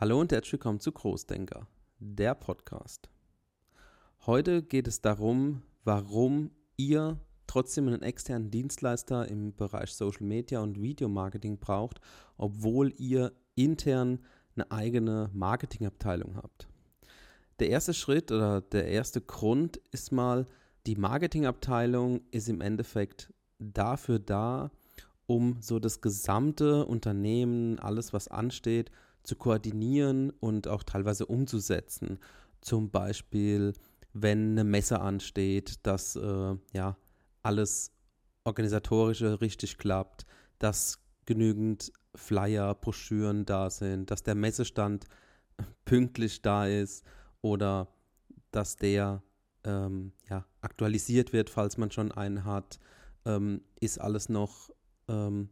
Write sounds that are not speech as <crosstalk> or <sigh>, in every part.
Hallo und herzlich willkommen zu Großdenker, der Podcast. Heute geht es darum, warum ihr trotzdem einen externen Dienstleister im Bereich Social Media und Videomarketing braucht, obwohl ihr intern eine eigene Marketingabteilung habt. Der erste Schritt oder der erste Grund ist mal, die Marketingabteilung ist im Endeffekt dafür da, um so das gesamte Unternehmen, alles was ansteht, zu koordinieren und auch teilweise umzusetzen. Zum Beispiel, wenn eine Messe ansteht, dass äh, ja alles organisatorische richtig klappt, dass genügend Flyer, Broschüren da sind, dass der Messestand <laughs> pünktlich da ist oder dass der ähm, ja, aktualisiert wird, falls man schon einen hat, ähm, ist alles noch ähm,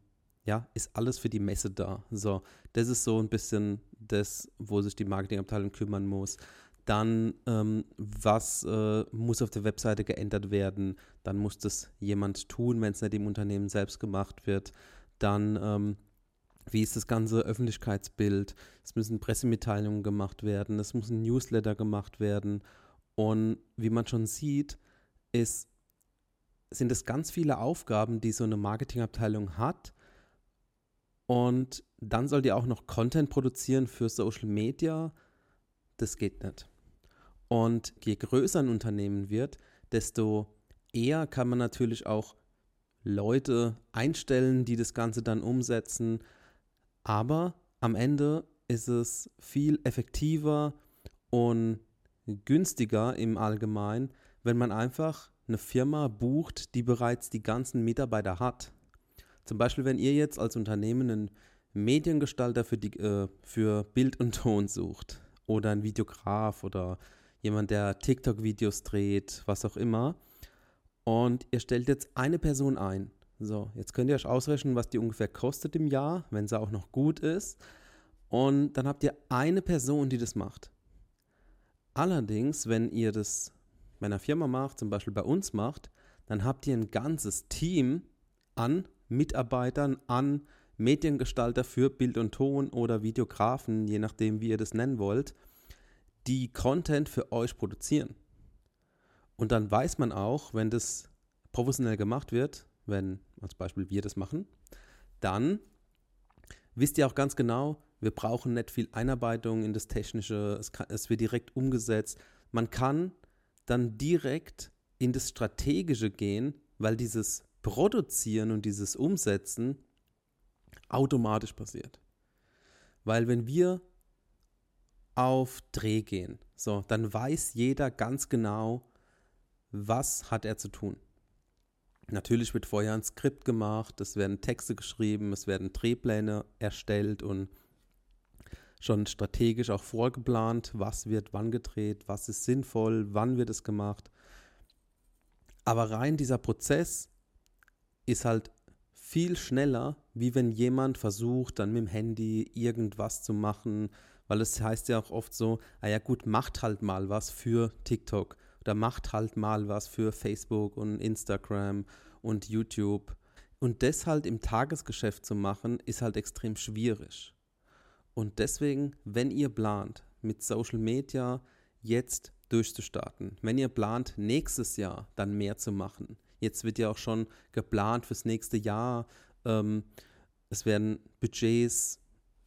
ja, ist alles für die Messe da. So, das ist so ein bisschen das, wo sich die Marketingabteilung kümmern muss. Dann, ähm, was äh, muss auf der Webseite geändert werden? Dann muss das jemand tun, wenn es nicht im Unternehmen selbst gemacht wird. Dann, ähm, wie ist das ganze Öffentlichkeitsbild? Es müssen Pressemitteilungen gemacht werden, es muss ein Newsletter gemacht werden. Und wie man schon sieht, ist, sind es ganz viele Aufgaben, die so eine Marketingabteilung hat und dann sollt ihr auch noch Content produzieren für Social Media. Das geht nicht. Und je größer ein Unternehmen wird, desto eher kann man natürlich auch Leute einstellen, die das Ganze dann umsetzen. Aber am Ende ist es viel effektiver und günstiger im Allgemeinen, wenn man einfach eine Firma bucht, die bereits die ganzen Mitarbeiter hat. Zum Beispiel, wenn ihr jetzt als Unternehmen einen Mediengestalter für, die, äh, für Bild und Ton sucht oder einen Videograf oder jemand, der TikTok-Videos dreht, was auch immer. Und ihr stellt jetzt eine Person ein. So, jetzt könnt ihr euch ausrechnen, was die ungefähr kostet im Jahr, wenn sie auch noch gut ist. Und dann habt ihr eine Person, die das macht. Allerdings, wenn ihr das bei einer Firma macht, zum Beispiel bei uns macht, dann habt ihr ein ganzes Team an Mitarbeitern an Mediengestalter für Bild und Ton oder Videografen, je nachdem, wie ihr das nennen wollt, die Content für euch produzieren. Und dann weiß man auch, wenn das professionell gemacht wird, wenn als Beispiel wir das machen, dann wisst ihr auch ganz genau, wir brauchen nicht viel Einarbeitung in das Technische, es, kann, es wird direkt umgesetzt. Man kann dann direkt in das Strategische gehen, weil dieses Produzieren und dieses Umsetzen automatisch passiert. Weil wenn wir auf Dreh gehen, so, dann weiß jeder ganz genau, was hat er zu tun. Natürlich wird vorher ein Skript gemacht, es werden Texte geschrieben, es werden Drehpläne erstellt und schon strategisch auch vorgeplant, was wird wann gedreht, was ist sinnvoll, wann wird es gemacht. Aber rein dieser Prozess ist halt viel schneller, wie wenn jemand versucht, dann mit dem Handy irgendwas zu machen, weil es heißt ja auch oft so, ah ja gut, macht halt mal was für TikTok oder macht halt mal was für Facebook und Instagram und YouTube. Und das halt im Tagesgeschäft zu machen, ist halt extrem schwierig. Und deswegen, wenn ihr plant, mit Social Media jetzt durchzustarten, wenn ihr plant, nächstes Jahr dann mehr zu machen, Jetzt wird ja auch schon geplant fürs nächste Jahr. Ähm, es werden Budgets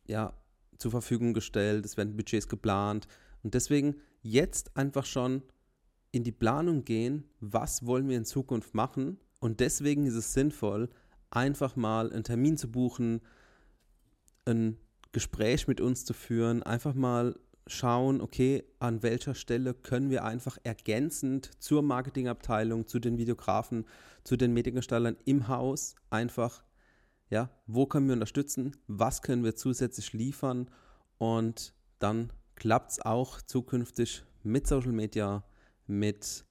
ja, zur Verfügung gestellt, es werden Budgets geplant. Und deswegen jetzt einfach schon in die Planung gehen, was wollen wir in Zukunft machen. Und deswegen ist es sinnvoll, einfach mal einen Termin zu buchen, ein Gespräch mit uns zu führen, einfach mal schauen, okay, an welcher Stelle können wir einfach ergänzend zur Marketingabteilung, zu den Videografen, zu den Mediengestaltern im Haus einfach, ja, wo können wir unterstützen, was können wir zusätzlich liefern und dann klappt es auch zukünftig mit Social Media, mit,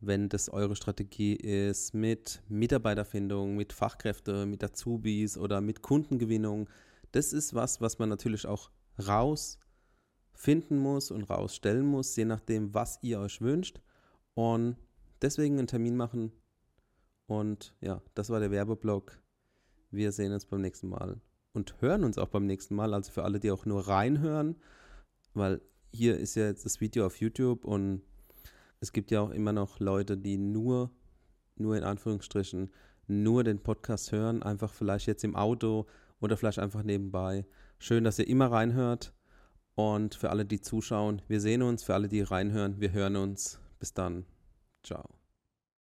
wenn das eure Strategie ist, mit Mitarbeiterfindung, mit Fachkräfte, mit Azubis oder mit Kundengewinnung. Das ist was, was man natürlich auch raus finden muss und rausstellen muss, je nachdem, was ihr euch wünscht. Und deswegen einen Termin machen. Und ja, das war der Werbeblock. Wir sehen uns beim nächsten Mal. und hören uns auch beim nächsten Mal. Also für alle, die auch nur reinhören, weil hier ist ja jetzt das Video auf YouTube und es gibt ja auch immer noch Leute, die nur, nur in Anführungsstrichen, nur den Podcast hören, einfach vielleicht jetzt im Auto oder vielleicht einfach nebenbei. Schön, dass ihr immer reinhört. Und für alle, die zuschauen, wir sehen uns. Für alle, die reinhören, wir hören uns. Bis dann. Ciao.